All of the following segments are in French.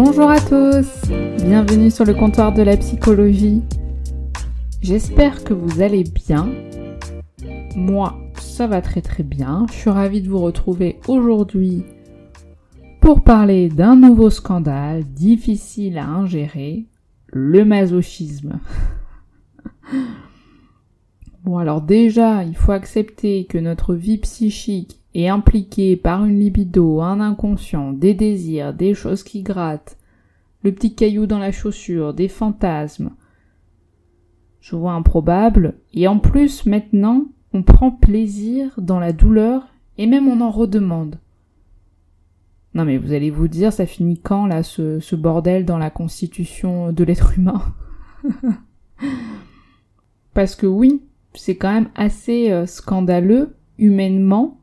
Bonjour à tous, bienvenue sur le comptoir de la psychologie. J'espère que vous allez bien. Moi, ça va très très bien. Je suis ravie de vous retrouver aujourd'hui pour parler d'un nouveau scandale difficile à ingérer, le masochisme. bon alors déjà, il faut accepter que notre vie psychique est impliquée par une libido, un inconscient, des désirs, des choses qui grattent, le petit caillou dans la chaussure, des fantasmes. Je vois improbable, et en plus maintenant, on prend plaisir dans la douleur, et même on en redemande. Non mais vous allez vous dire, ça finit quand là, ce, ce bordel dans la constitution de l'être humain? Parce que oui, c'est quand même assez euh, scandaleux, humainement.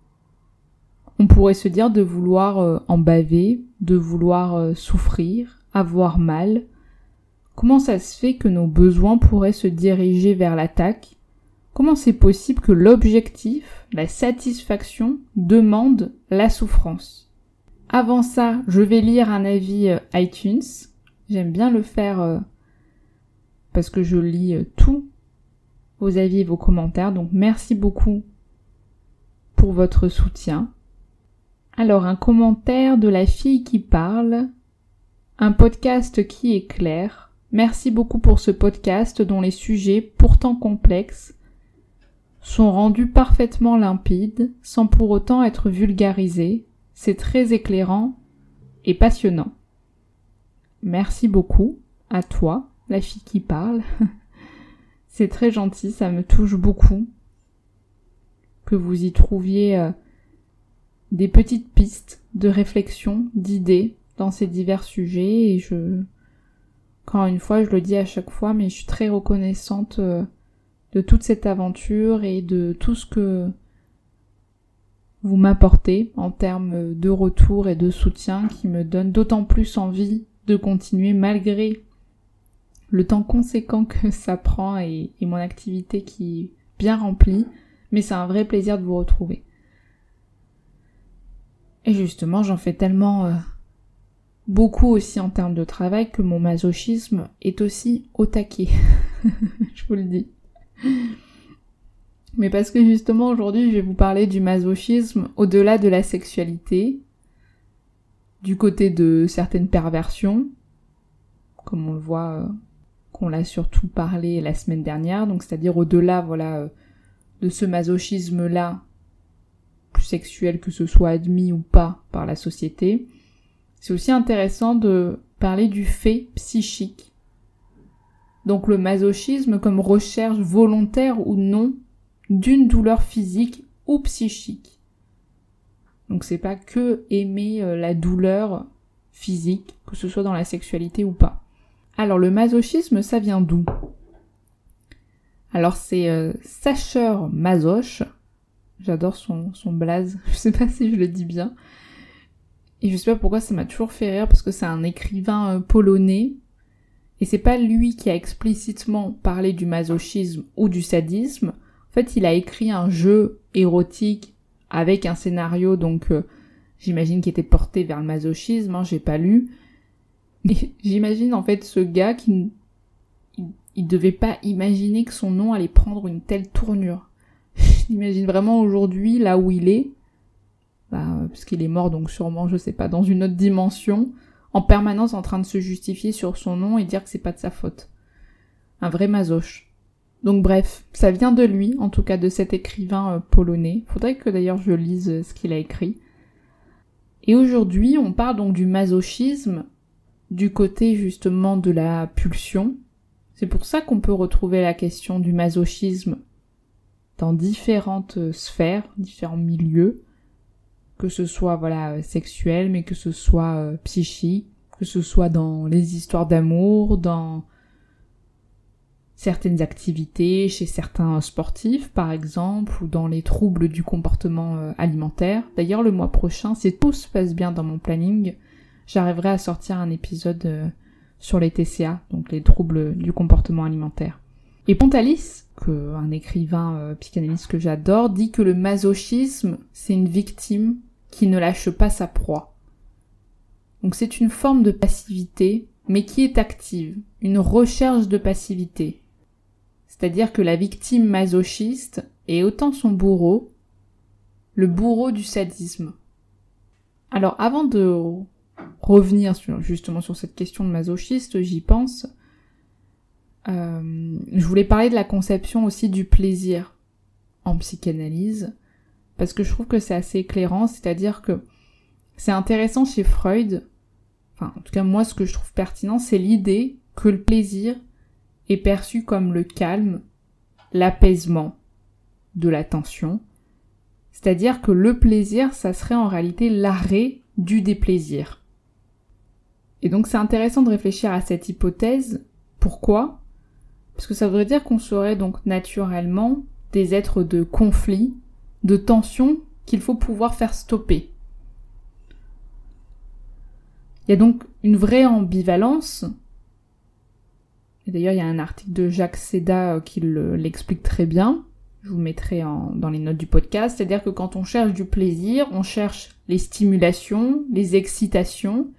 On pourrait se dire de vouloir euh, en baver, de vouloir euh, souffrir, avoir mal. Comment ça se fait que nos besoins pourraient se diriger vers l'attaque? Comment c'est possible que l'objectif, la satisfaction, demande la souffrance? Avant ça, je vais lire un avis euh, iTunes. J'aime bien le faire euh, parce que je lis euh, tous vos avis et vos commentaires. Donc merci beaucoup pour votre soutien. Alors un commentaire de la fille qui parle. Un podcast qui est clair. Merci beaucoup pour ce podcast dont les sujets, pourtant complexes, sont rendus parfaitement limpides sans pour autant être vulgarisés. C'est très éclairant et passionnant. Merci beaucoup à toi, la fille qui parle. C'est très gentil, ça me touche beaucoup que vous y trouviez euh, des petites pistes de réflexion, d'idées dans ces divers sujets et je encore une fois je le dis à chaque fois mais je suis très reconnaissante euh, de toute cette aventure et de tout ce que vous m'apportez en termes de retour et de soutien qui me donne d'autant plus envie de continuer malgré le temps conséquent que ça prend et, et mon activité qui est bien remplie, mais c'est un vrai plaisir de vous retrouver. Et justement, j'en fais tellement euh, beaucoup aussi en termes de travail que mon masochisme est aussi au taquet. je vous le dis. Mais parce que justement aujourd'hui je vais vous parler du masochisme au-delà de la sexualité, du côté de certaines perversions, comme on le voit, euh, qu'on l'a surtout parlé la semaine dernière, donc c'est-à-dire au-delà, voilà, euh, de ce masochisme-là, plus sexuel que ce soit admis ou pas par la société. C'est aussi intéressant de parler du fait psychique. Donc le masochisme comme recherche volontaire ou non d'une douleur physique ou psychique. Donc c'est pas que aimer euh, la douleur physique, que ce soit dans la sexualité ou pas. Alors le masochisme, ça vient d'où? Alors c'est euh, Sacher Masoch, j'adore son, son blaze, je sais pas si je le dis bien, et je sais pas pourquoi ça m'a toujours fait rire parce que c'est un écrivain euh, polonais et c'est pas lui qui a explicitement parlé du masochisme ou du sadisme. En fait, il a écrit un jeu érotique avec un scénario, donc euh, j'imagine qui était porté vers le masochisme, hein, j'ai pas lu. Mais j'imagine en fait ce gars qui il, devait pas imaginer que son nom allait prendre une telle tournure. J'imagine vraiment aujourd'hui là où il est, bah, parce qu'il est mort donc sûrement je sais pas dans une autre dimension en permanence en train de se justifier sur son nom et dire que c'est pas de sa faute. Un vrai masoche. Donc bref, ça vient de lui, en tout cas de cet écrivain euh, polonais. Faudrait que d'ailleurs je lise euh, ce qu'il a écrit. Et aujourd'hui, on parle donc du masochisme du côté justement de la pulsion. C'est pour ça qu'on peut retrouver la question du masochisme dans différentes sphères, différents milieux, que ce soit voilà sexuel, mais que ce soit euh, psychique, que ce soit dans les histoires d'amour, dans certaines activités chez certains sportifs par exemple ou dans les troubles du comportement euh, alimentaire. D'ailleurs le mois prochain, si tout se passe bien dans mon planning, j'arriverai à sortir un épisode euh, sur les TCA, donc les troubles du comportement alimentaire. Et Pontalis, que, un écrivain euh, psychanalyste que j'adore, dit que le masochisme, c'est une victime qui ne lâche pas sa proie. Donc c'est une forme de passivité, mais qui est active, une recherche de passivité. C'est-à-dire que la victime masochiste est autant son bourreau, le bourreau du sadisme. Alors avant de revenir justement sur cette question de masochiste, j'y pense. Euh, je voulais parler de la conception aussi du plaisir en psychanalyse, parce que je trouve que c'est assez éclairant, c'est-à-dire que c'est intéressant chez Freud, enfin en tout cas moi ce que je trouve pertinent, c'est l'idée que le plaisir est perçu comme le calme, l'apaisement de la tension. C'est-à-dire que le plaisir, ça serait en réalité l'arrêt du déplaisir. Et donc c'est intéressant de réfléchir à cette hypothèse. Pourquoi? Parce que ça voudrait dire qu'on serait donc naturellement des êtres de conflit, de tension qu'il faut pouvoir faire stopper. Il y a donc une vraie ambivalence et d'ailleurs, il y a un article de Jacques Seda euh, qui l'explique très bien. Je vous mettrai dans les notes du podcast. C'est-à-dire que quand on cherche du plaisir, on cherche les stimulations, les excitations.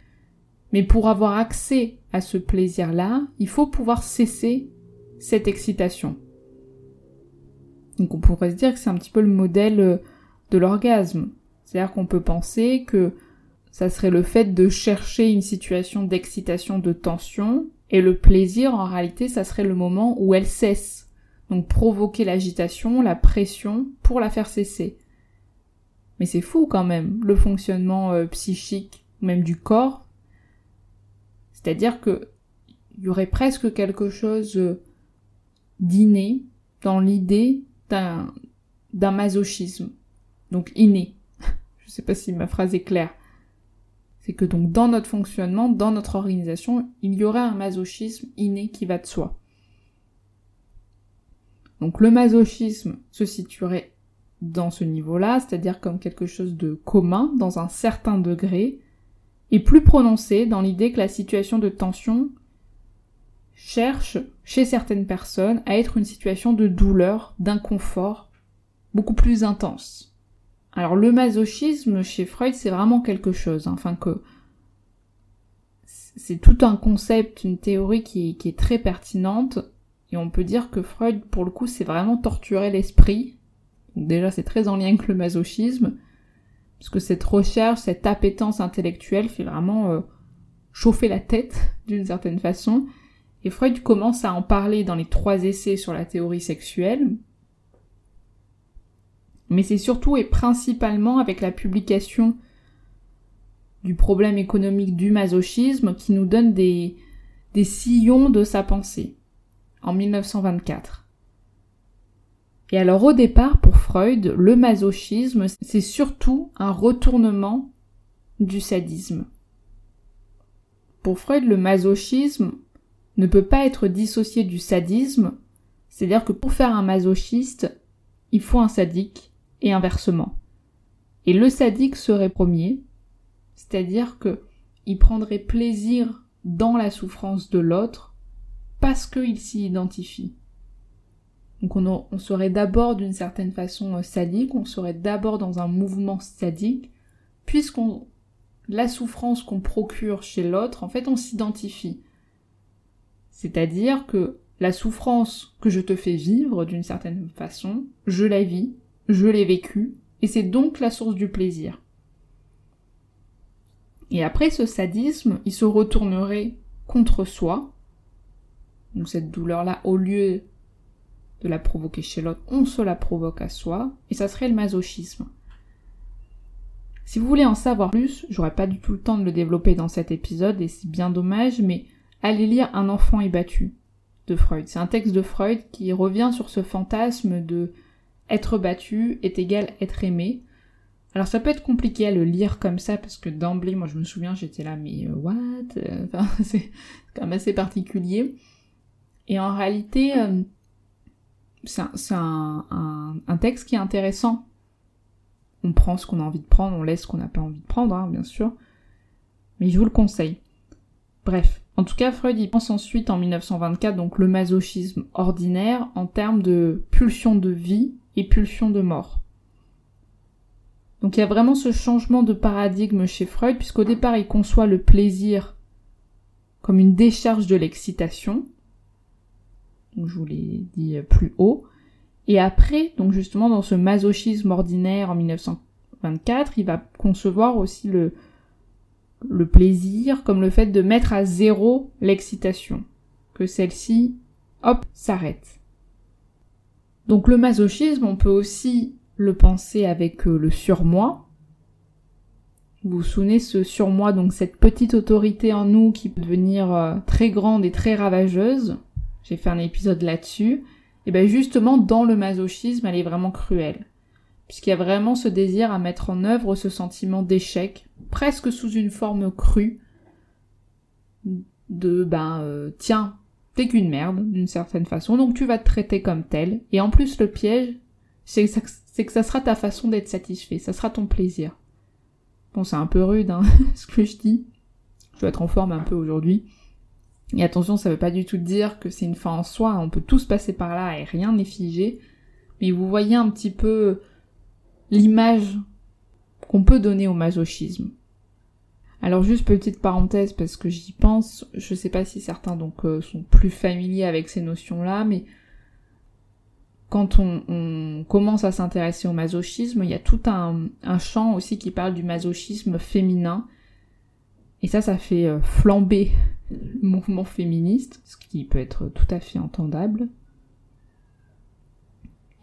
Mais pour avoir accès à ce plaisir-là, il faut pouvoir cesser cette excitation. Donc on pourrait se dire que c'est un petit peu le modèle euh, de l'orgasme. C'est-à-dire qu'on peut penser que ça serait le fait de chercher une situation d'excitation, de tension, et le plaisir, en réalité, ça serait le moment où elle cesse. Donc provoquer l'agitation, la pression pour la faire cesser. Mais c'est fou quand même, le fonctionnement euh, psychique, même du corps. C'est-à-dire que il y aurait presque quelque chose euh, d'inné dans l'idée d'un, masochisme. Donc inné. Je sais pas si ma phrase est claire. C'est que donc dans notre fonctionnement, dans notre organisation, il y aurait un masochisme inné qui va de soi. Donc le masochisme se situerait dans ce niveau-là, c'est-à-dire comme quelque chose de commun, dans un certain degré, et plus prononcé dans l'idée que la situation de tension cherche, chez certaines personnes, à être une situation de douleur, d'inconfort, beaucoup plus intense. Alors le masochisme chez Freud, c'est vraiment quelque chose, hein. enfin que c'est tout un concept, une théorie qui, est très pertinente, et on peut dire que Freud, pour le coup, c'est vraiment torturer l'esprit. Déjà, c'est très en lien avec le masochisme, parce que cette recherche, cette appétence intellectuelle fait vraiment euh, chauffer la tête, d'une certaine façon. Et Freud commence à en parler dans les trois essais sur la théorie sexuelle, mais c'est surtout et principalement avec la publication du problème économique du masochisme qui nous donne des, des sillons de sa pensée en 1924. Et alors au départ, pour Freud, le masochisme, c'est surtout un retournement du sadisme. Pour Freud, le masochisme ne peut pas être dissocié du sadisme, c'est-à-dire que pour faire un masochiste, il faut un sadique, et inversement. Et le sadique serait premier, c'est-à-dire que il prendrait plaisir dans la souffrance de l'autre parce qu'il s'y identifie. Donc on, on serait d'abord d'une certaine façon euh, sadique, on serait d'abord dans un mouvement sadique, puisqu'on la souffrance qu'on procure chez l'autre, en fait on s'identifie. C'est-à-dire que la souffrance que je te fais vivre d'une certaine façon, je la vis, je l'ai vécu, et c'est donc la source du plaisir. Et après ce sadisme, il se retournerait contre soi. Donc cette douleur-là, au lieu de la provoquer chez l'autre, on se la provoque à soi, et ça serait le masochisme. Si vous voulez en savoir plus, j'aurais pas du tout le temps de le développer dans cet épisode et c'est bien dommage, mais allez lire Un enfant est battu de Freud. C'est un texte de Freud qui revient sur ce fantasme de être battu est égal être aimé. Alors ça peut être compliqué à le lire comme ça parce que d'emblée, moi je me souviens, j'étais là, mais euh, what? Enfin, c'est quand même assez particulier. Et en réalité, euh, c'est un, un, texte qui est intéressant on prend ce qu'on a envie de prendre, on laisse ce qu'on n'a pas envie de prendre, hein, bien sûr. Mais je vous le conseille. Bref. En tout cas, Freud y pense ensuite en 1924, donc le masochisme ordinaire, en termes de pulsion de vie et pulsion de mort. Donc il y a vraiment ce changement de paradigme chez Freud, puisqu'au départ il conçoit le plaisir comme une décharge de l'excitation, je vous l'ai dit plus haut, et après, donc justement dans ce masochisme ordinaire en 1924, il va concevoir aussi le, le plaisir comme le fait de mettre à zéro l'excitation, que celle-ci, hop, s'arrête. Donc le masochisme, on peut aussi le penser avec euh, le surmoi. Vous vous souvenez ce surmoi, donc cette petite autorité en nous qui peut devenir euh, très grande et très ravageuse. J'ai fait un épisode là-dessus et bien justement dans le masochisme, elle est vraiment cruelle. Puisqu'il y a vraiment ce désir à mettre en œuvre ce sentiment d'échec, presque sous une forme crue, de ben euh, tiens, t'es qu'une merde d'une certaine façon, donc tu vas te traiter comme tel. Et en plus le piège, c'est que ça sera ta façon d'être satisfait, ça sera ton plaisir. Bon, c'est un peu rude, hein, ce que je dis. Je dois être en forme un peu aujourd'hui. Et attention, ça veut pas du tout dire que c'est une fin en soi, on peut tous passer par là et rien n'est figé. Mais vous voyez un petit peu l'image qu'on peut donner au masochisme. Alors juste petite parenthèse parce que j'y pense, je sais pas si certains donc euh, sont plus familiers avec ces notions-là, mais quand on, commence à s'intéresser au masochisme, il y a tout un, un champ aussi qui parle du masochisme féminin. Et ça, ça fait euh, flamber mouvement féministe, ce qui peut être tout à fait entendable.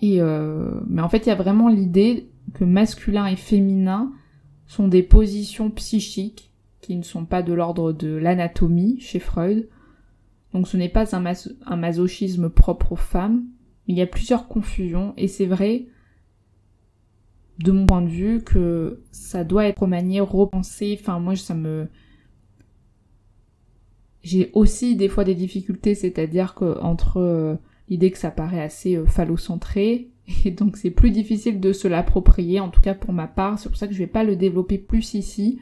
Et euh, mais en fait, il y a vraiment l'idée que masculin et féminin sont des positions psychiques qui ne sont pas de l'ordre de l'anatomie chez Freud. Donc ce n'est pas un, masochisme propre aux femmes. Il y a plusieurs confusions et c'est vrai, de mon point de vue, que ça doit être remanié, repensé. Enfin moi ça me j'ai aussi des fois des difficultés, c'est-à-dire que entre euh, l'idée que ça paraît assez euh, phallocentré, et donc c'est plus difficile de se l'approprier, en tout cas pour ma part, c'est pour ça que je vais pas le développer plus ici.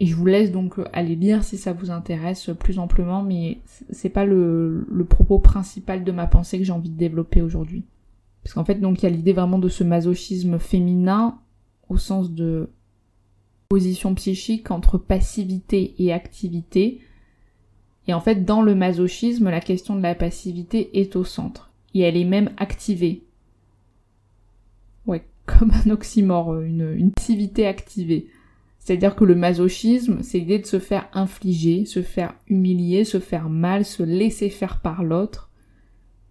Et je vous laisse donc euh, aller lire si ça vous intéresse plus amplement, mais c'est pas le, le, propos principal de ma pensée que j'ai envie de développer aujourd'hui. Parce qu'en fait, donc il y a l'idée vraiment de ce masochisme féminin au sens de position psychique entre passivité et activité, et en fait, dans le masochisme, la question de la passivité est au centre. Et elle est même activée. Comme un oxymore, une, une passivité activée. C'est-à-dire que le masochisme, c'est l'idée de se faire infliger, se faire humilier, se faire mal, se laisser faire par l'autre.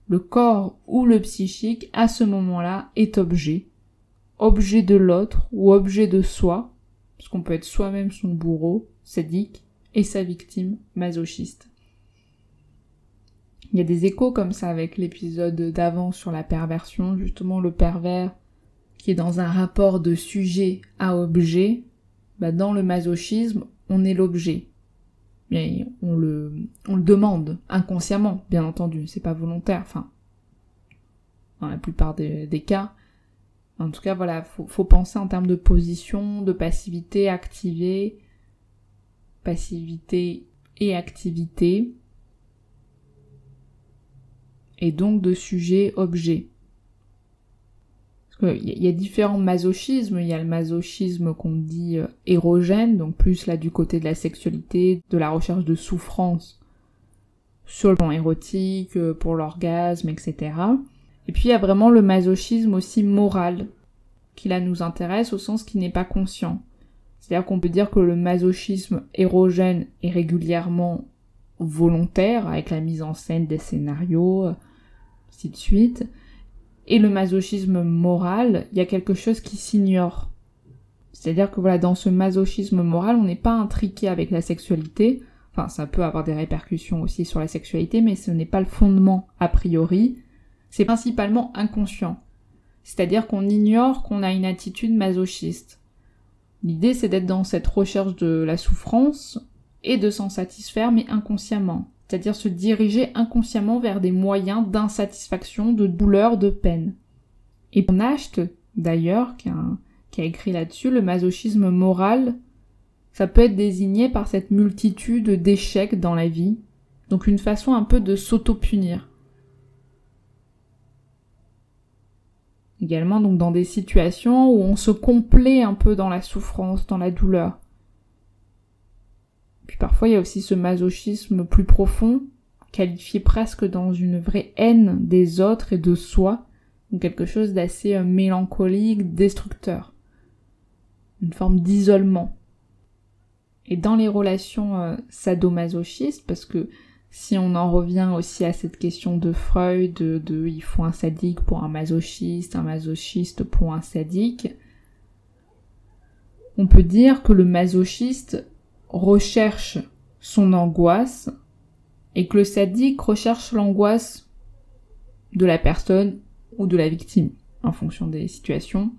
Le corps ou le psychique, à ce moment-là, est objet. Objet de l'autre ou objet de soi, parce qu'on peut être soi-même son bourreau, sadique, et sa victime masochiste. Il y a des échos comme ça avec l'épisode d'avant sur la perversion, justement le pervers qui est dans un rapport de sujet à objet, bah dans le masochisme, on est l'objet. Mais on le, demande inconsciemment, bien entendu, c'est pas volontaire, enfin, dans la plupart des, des cas. En tout cas, voilà, faut, faut penser en termes de position, de passivité, activée, passivité et activité, et donc de sujet-objet. Il y a différents masochismes, il y a le masochisme qu'on dit euh, érogène, donc plus là du côté de la sexualité, de la recherche de souffrance sur le plan érotique, euh, pour l'orgasme, etc. Et puis il y a vraiment le masochisme aussi moral, qui là nous intéresse au sens qui n'est pas conscient. C'est-à-dire qu'on peut dire que le masochisme érogène est régulièrement volontaire, avec la mise en scène des scénarios, ainsi de suite. Et le masochisme moral, il y a quelque chose qui s'ignore. C'est-à-dire que voilà, dans ce masochisme moral, on n'est pas intriqué avec la sexualité. Enfin, ça peut avoir des répercussions aussi sur la sexualité, mais ce n'est pas le fondement a priori. C'est principalement inconscient. C'est-à-dire qu'on ignore qu'on a une attitude masochiste. L'idée, c'est d'être dans cette recherche de la souffrance et de s'en satisfaire, mais inconsciemment. C'est-à-dire se diriger inconsciemment vers des moyens d'insatisfaction, de douleur, de peine. Et Nacht, d'ailleurs, qui a écrit là-dessus, le masochisme moral, ça peut être désigné par cette multitude d'échecs dans la vie, donc une façon un peu de s'auto-punir. Également donc dans des situations où on se complaît un peu dans la souffrance, dans la douleur. Puis parfois il y a aussi ce masochisme plus profond, qualifié presque dans une vraie haine des autres et de soi, ou quelque chose d'assez euh, mélancolique, destructeur une forme d'isolement. Et dans les relations euh, sadomasochistes, parce que si on en revient aussi à cette question de Freud, de, il faut un sadique pour un masochiste, un masochiste pour un sadique, on peut dire que le masochiste recherche son angoisse et que le sadique recherche l'angoisse de la personne ou de la victime en fonction des situations.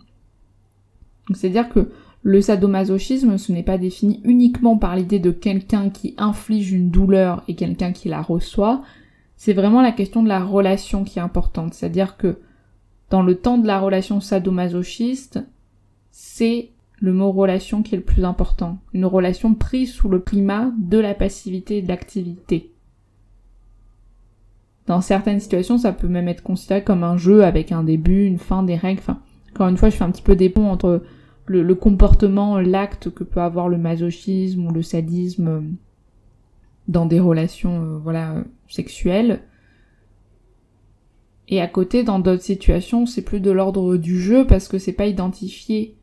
c'est-à-dire que le sadomasochisme, ce n'est pas défini uniquement par l'idée de quelqu'un qui inflige une douleur et quelqu'un qui la reçoit, c'est vraiment la question de la relation qui est importante. C'est-à-dire que dans le temps de la relation sadomasochiste, c'est le mot relation qui est le plus important. Une relation prise sous le primat de la passivité et de l'activité. Dans certaines situations, ça peut même être considéré comme un jeu avec un début, une fin, des règles. Enfin, encore une fois, je fais un petit peu des ponts entre le, comportement, l'acte que peut avoir le masochisme ou le sadisme euh, dans des relations euh, voilà sexuelles. Et à côté, dans d'autres situations, c'est plus de l'ordre du jeu parce que c'est pas identifié,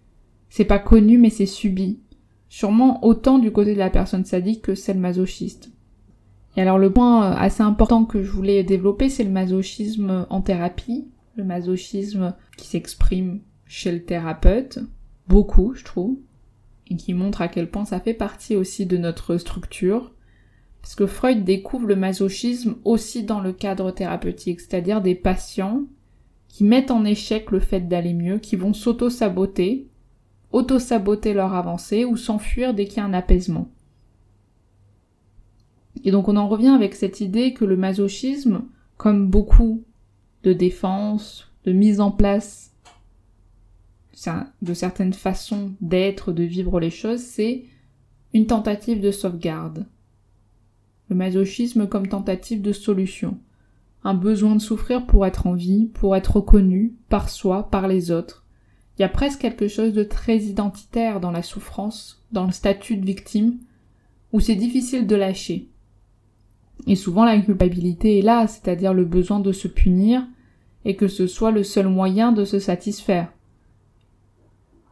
c'est pas connu, mais c'est subi. Sûrement autant du côté de la personne sadique que celle masochiste. Et alors le point euh, assez important que je voulais développer, c'est le masochisme en thérapie, le masochisme qui s'exprime chez le thérapeute, beaucoup, je trouve, et qui montre à quel point ça fait partie aussi de notre structure, parce que Freud découvre le masochisme aussi dans le cadre thérapeutique, c'est-à-dire des patients qui mettent en échec le fait d'aller mieux, qui vont s'auto-saboter, auto-saboter leur avancée ou s'enfuir dès qu'il y a un apaisement. Et donc on en revient avec cette idée que le masochisme, comme beaucoup de défense, de mise en place de certaines façons d'être, de vivre les choses, c'est une tentative de sauvegarde. Le masochisme comme tentative de solution. Un besoin de souffrir pour être en vie, pour être reconnu par soi, par les autres. Presque quelque chose de très identitaire dans la souffrance, dans le statut de victime, où c'est difficile de lâcher. Et souvent la culpabilité est là, c'est-à-dire le besoin de se punir, et que ce soit le seul moyen de se satisfaire.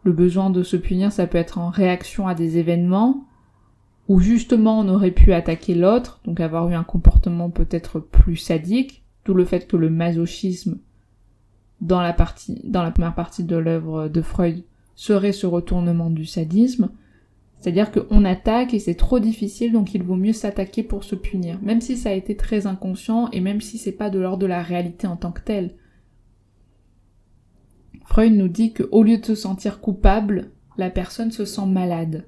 Le besoin de se punir, ça peut être en réaction à des événements où justement on aurait pu attaquer l'autre, donc avoir eu un comportement peut-être plus sadique, d'où le fait que le masochisme dans la première partie de l'œuvre de Freud serait ce retournement du sadisme. C'est-à-dire qu'on attaque et c'est trop difficile, donc il vaut mieux s'attaquer pour se punir, même si ça a été très inconscient et même si c'est pas de l'ordre de la réalité en tant que telle. Freud nous dit qu'au lieu de se sentir coupable, la personne se sent malade.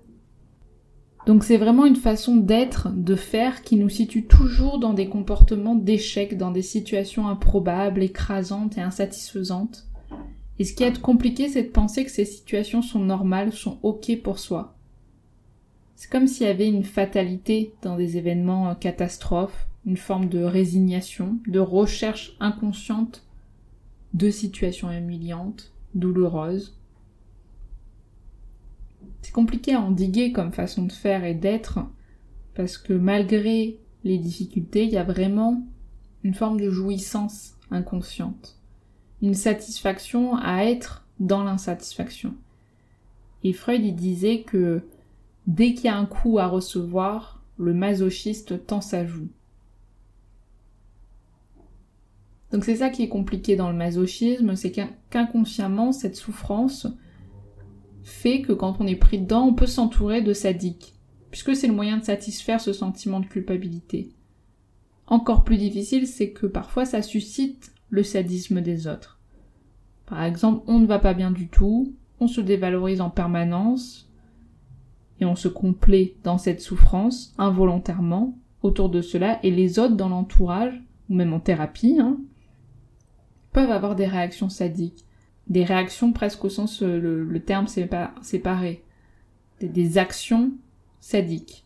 Donc c'est vraiment une façon d'être, de faire qui nous situe toujours dans des comportements d'échec, dans des situations improbables, écrasantes et insatisfaisantes. Et ce qui est compliqué, c'est de penser que ces situations sont normales, sont ok pour soi. C'est comme s'il y avait une fatalité dans des événements euh, catastrophes, une forme de résignation, de recherche inconsciente de situations humiliantes, douloureuses. C'est compliqué à endiguer comme façon de faire et d'être, parce que malgré les difficultés, il y a vraiment une forme de jouissance inconsciente, une satisfaction à être dans l'insatisfaction. Et Freud disait que dès qu'il y a un coup à recevoir, le masochiste tend sa joue. Donc c'est ça qui est compliqué dans le masochisme, c'est qu'inconsciemment, cette souffrance, fait que quand on est pris dedans, on peut s'entourer de sadiques, puisque c'est le moyen de satisfaire ce sentiment de culpabilité. Encore plus difficile, c'est que parfois ça suscite le sadisme des autres. Par exemple, on ne va pas bien du tout, on se dévalorise en permanence, et on se complaît dans cette souffrance involontairement autour de cela, et les autres dans l'entourage, ou même en thérapie, hein, peuvent avoir des réactions sadiques. Des réactions presque au sens, euh, le, terme séparé. Des, des actions sadiques.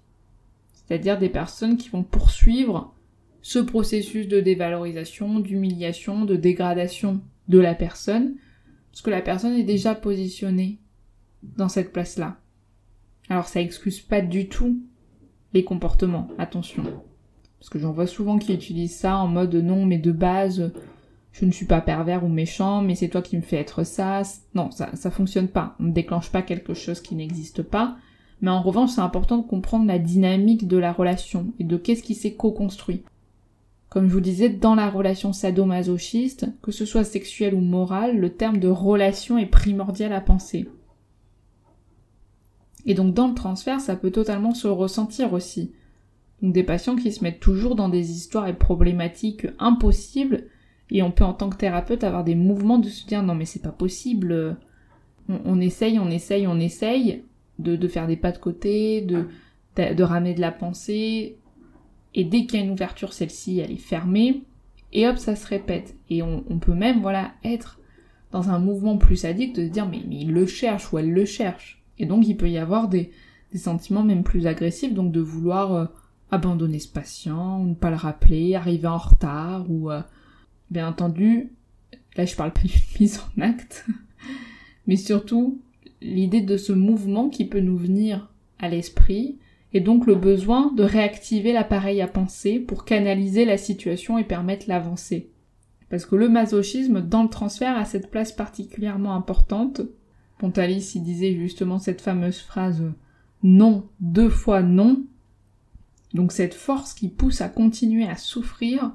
C'est-à-dire des personnes qui vont poursuivre ce processus de dévalorisation, d'humiliation, de dégradation de la personne, parce que la personne est déjà positionnée dans cette place-là. Alors ça excuse pas du tout les comportements, attention. Parce que j'en vois souvent qui utilisent ça en mode non, mais de base, je ne suis pas pervers ou méchant, mais c'est toi qui me fais être ça. Non, ça, ça fonctionne pas. On ne déclenche pas quelque chose qui n'existe pas. Mais en revanche, c'est important de comprendre la dynamique de la relation et de qu'est-ce qui s'est co-construit. Comme je vous disais, dans la relation sadomasochiste, que ce soit sexuelle ou morale, le terme de relation est primordial à penser. Et donc dans le transfert, ça peut totalement se ressentir aussi. Donc des patients qui se mettent toujours dans des histoires et problématiques impossibles, et on peut en tant que thérapeute avoir des mouvements de se dire non mais c'est pas possible, on, essaye, on essaye, on essaye de, faire des pas de côté, de, ramener de la pensée, et dès qu'il y a une ouverture, celle-ci elle est fermée, et hop ça se répète. Et on, peut même voilà être dans un mouvement plus sadique de se dire mais, il le cherche ou elle le cherche. Et donc il peut y avoir des, sentiments même plus agressifs, donc de vouloir euh, abandonner ce patient, ne pas le rappeler, arriver en retard, ou euh, bien entendu, là je parle pas d'une mise en acte, mais surtout l'idée de ce mouvement qui peut nous venir à l'esprit, et donc le besoin de réactiver l'appareil à penser pour canaliser la situation et permettre l'avancée. Parce que le masochisme dans le transfert a cette place particulièrement importante Pontalis il disait justement cette fameuse phrase non, deux fois non. Donc cette force qui pousse à continuer à souffrir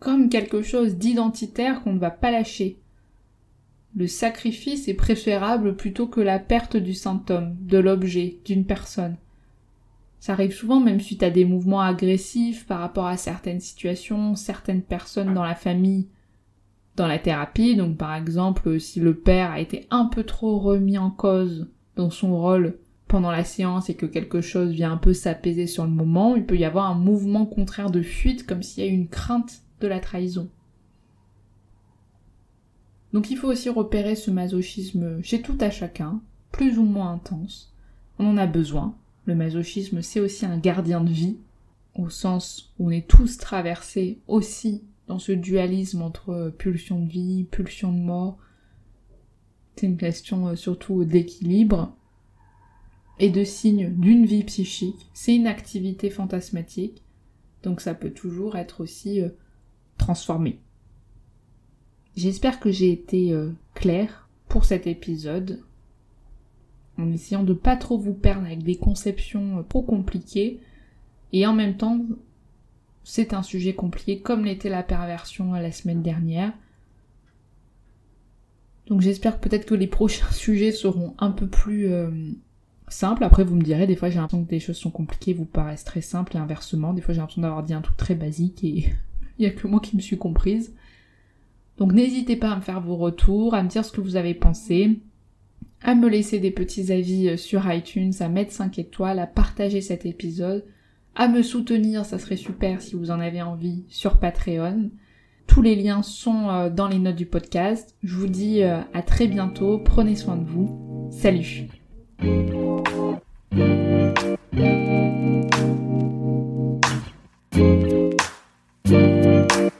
comme quelque chose d'identitaire qu'on ne va pas lâcher. Le sacrifice est préférable plutôt que la perte du symptôme, de l'objet, d'une personne. Ça arrive souvent même suite à des mouvements agressifs par rapport à certaines situations, certaines personnes dans la famille dans la thérapie. Donc par exemple, si le père a été un peu trop remis en cause dans son rôle pendant la séance et que quelque chose vient un peu s'apaiser sur le moment, il peut y avoir un mouvement contraire de fuite comme s'il y a une crainte de la trahison. Donc il faut aussi repérer ce masochisme chez tout à chacun, plus ou moins intense. On en a besoin. Le masochisme, c'est aussi un gardien de vie, au sens où on est tous traversés aussi dans ce dualisme entre pulsion de vie, pulsion de mort. C'est une question euh, surtout d'équilibre et de signe d'une vie psychique. C'est une activité fantasmatique, donc ça peut toujours être aussi euh. J'espère que j'ai été euh, claire pour cet épisode, en essayant de pas trop vous perdre avec des conceptions trop compliquées, et en même temps c'est un sujet compliqué comme l'était la perversion la semaine dernière. Donc j'espère peut-être que les prochains sujets seront un peu plus euh, simples. Après vous me direz, des fois j'ai l'impression que des choses sont compliquées, vous paraissent très simples et inversement. Des fois j'ai l'impression d'avoir dit un truc très basique et il n'y a que moi qui me suis comprise. Donc n'hésitez pas à me faire vos retours, à me dire ce que vous avez pensé, à me laisser des petits avis euh, sur iTunes, à mettre 5 étoiles, à partager cet épisode à me soutenir, ça serait super si vous en avez envie, sur Patreon. Tous les liens sont euh, dans les notes du podcast. Je vous dis euh, à très bientôt, prenez soin de vous. Salut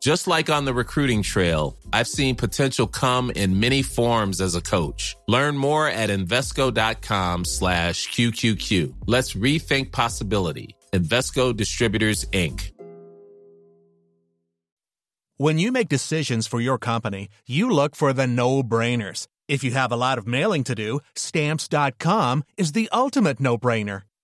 Just like on the recruiting trail, I've seen potential come in many forms as a coach. Learn more at Invesco.com slash QQQ. Let's rethink possibility. Investco Distributors, Inc. When you make decisions for your company, you look for the no-brainers. If you have a lot of mailing to do, Stamps.com is the ultimate no-brainer.